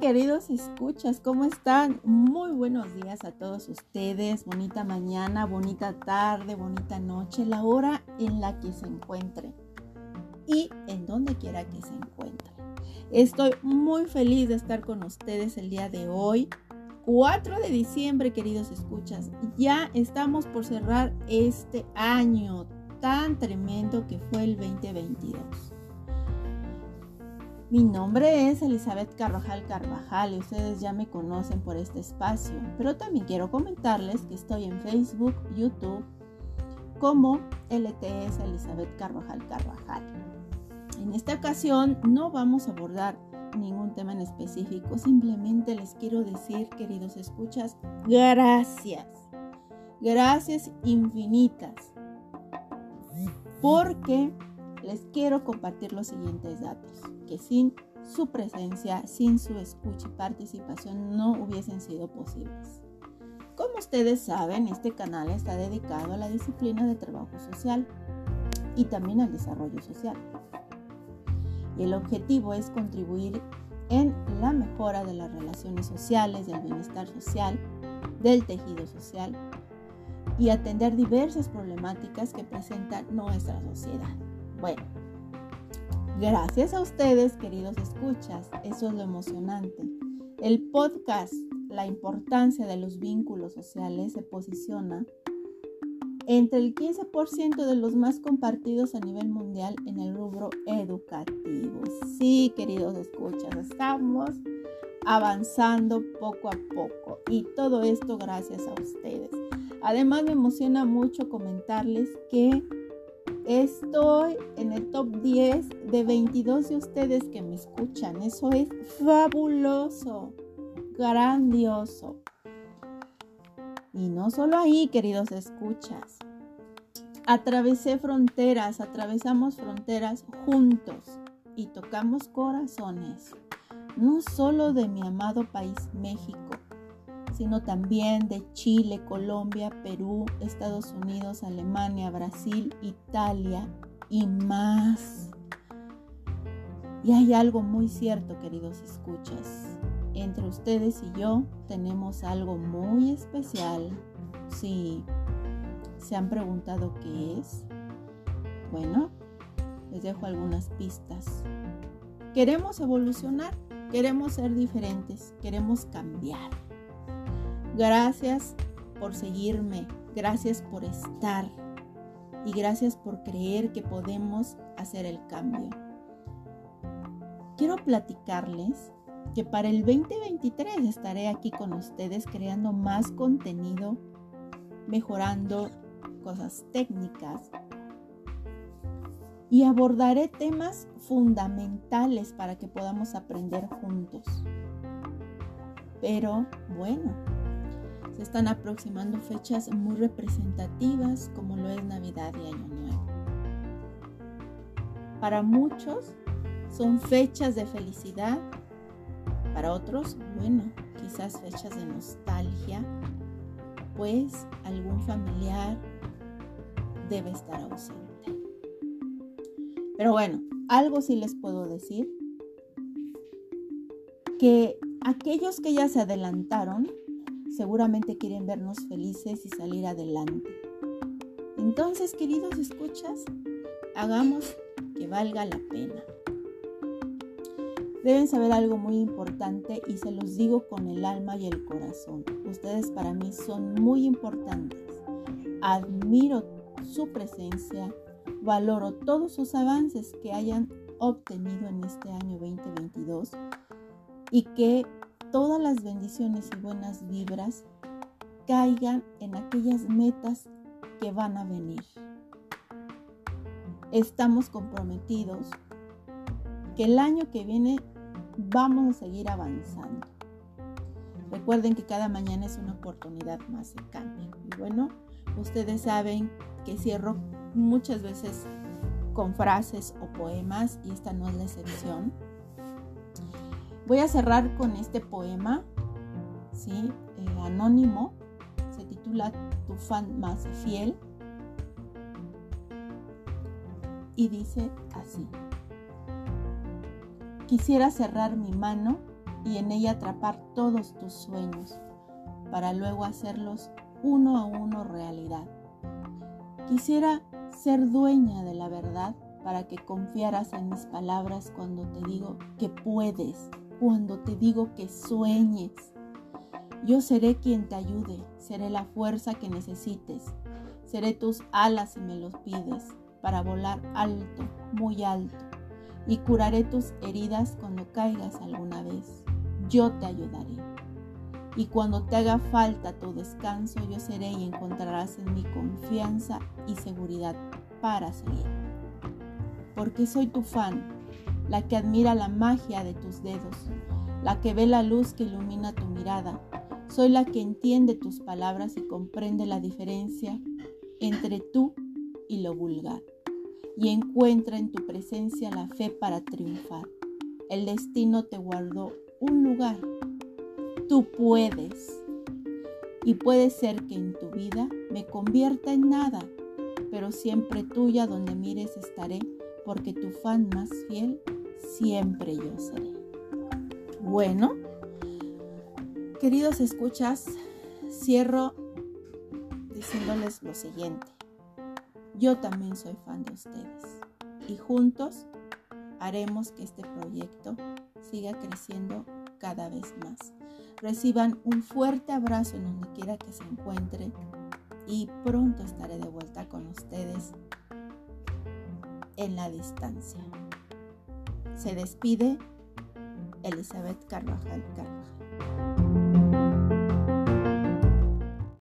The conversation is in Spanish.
queridos escuchas, ¿cómo están? Muy buenos días a todos ustedes, bonita mañana, bonita tarde, bonita noche, la hora en la que se encuentren y en donde quiera que se encuentren. Estoy muy feliz de estar con ustedes el día de hoy, 4 de diciembre, queridos escuchas. Ya estamos por cerrar este año tan tremendo que fue el 2022. Mi nombre es Elizabeth Carvajal Carvajal y ustedes ya me conocen por este espacio, pero también quiero comentarles que estoy en Facebook, YouTube, como LTS Elizabeth Carvajal Carvajal. En esta ocasión no vamos a abordar ningún tema en específico, simplemente les quiero decir, queridos escuchas, gracias. Gracias infinitas. Porque les quiero compartir los siguientes datos, que sin su presencia, sin su escucha y participación no hubiesen sido posibles. Como ustedes saben, este canal está dedicado a la disciplina de trabajo social y también al desarrollo social. Y el objetivo es contribuir en la mejora de las relaciones sociales, del bienestar social, del tejido social y atender diversas problemáticas que presenta nuestra sociedad. Bueno, gracias a ustedes, queridos escuchas, eso es lo emocionante. El podcast, la importancia de los vínculos sociales, se posiciona entre el 15% de los más compartidos a nivel mundial en el rubro educativo. Sí, queridos escuchas, estamos avanzando poco a poco y todo esto gracias a ustedes. Además me emociona mucho comentarles que Estoy en el top 10 de 22 de ustedes que me escuchan. Eso es fabuloso, grandioso. Y no solo ahí, queridos escuchas. Atravesé fronteras, atravesamos fronteras juntos y tocamos corazones, no solo de mi amado país México, sino también de Chile, Colombia, Perú, Estados Unidos, Alemania, Brasil, Italia y más. Y hay algo muy cierto, queridos escuchas. Entre ustedes y yo tenemos algo muy especial. Si se han preguntado qué es, bueno, les dejo algunas pistas. Queremos evolucionar, queremos ser diferentes, queremos cambiar. Gracias por seguirme, gracias por estar y gracias por creer que podemos hacer el cambio. Quiero platicarles que para el 2023 estaré aquí con ustedes creando más contenido, mejorando cosas técnicas y abordaré temas fundamentales para que podamos aprender juntos. Pero bueno, se están aproximando fechas muy representativas como lo es Navidad y Año Nuevo. Para muchos son fechas de felicidad, para otros, bueno, quizás fechas de nostalgia, pues algún familiar debe estar ausente. Pero bueno, algo sí les puedo decir, que aquellos que ya se adelantaron seguramente quieren vernos felices y salir adelante. Entonces, queridos escuchas, hagamos que valga la pena. Deben saber algo muy importante y se los digo con el alma y el corazón. Ustedes para mí son muy importantes. Admiro su presencia, valoro todos sus avances que hayan obtenido en este año 2022 y que todas las bendiciones y buenas vibras caigan en aquellas metas que van a venir. Estamos comprometidos que el año que viene vamos a seguir avanzando. Recuerden que cada mañana es una oportunidad más de cambio. Y bueno, ustedes saben que cierro muchas veces con frases o poemas y esta no es la excepción. Voy a cerrar con este poema, ¿sí? Eh, anónimo, se titula Tu fan más fiel y dice así. Quisiera cerrar mi mano y en ella atrapar todos tus sueños para luego hacerlos uno a uno realidad. Quisiera ser dueña de la verdad para que confiaras en mis palabras cuando te digo que puedes, cuando te digo que sueñes. Yo seré quien te ayude, seré la fuerza que necesites, seré tus alas si me los pides, para volar alto, muy alto, y curaré tus heridas cuando caigas alguna vez. Yo te ayudaré. Y cuando te haga falta tu descanso, yo seré y encontrarás en mi confianza y seguridad para seguir. Porque soy tu fan, la que admira la magia de tus dedos, la que ve la luz que ilumina tu mirada. Soy la que entiende tus palabras y comprende la diferencia entre tú y lo vulgar. Y encuentra en tu presencia la fe para triunfar. El destino te guardó un lugar. Tú puedes. Y puede ser que en tu vida me convierta en nada, pero siempre tuya donde mires estaré, porque tu fan más fiel siempre yo seré. Bueno, queridos escuchas, cierro diciéndoles lo siguiente. Yo también soy fan de ustedes y juntos haremos que este proyecto siga creciendo cada vez más. Reciban un fuerte abrazo en donde quiera que se encuentren y pronto estaré de vuelta con ustedes en la distancia. Se despide Elizabeth Carvajal Carvajal.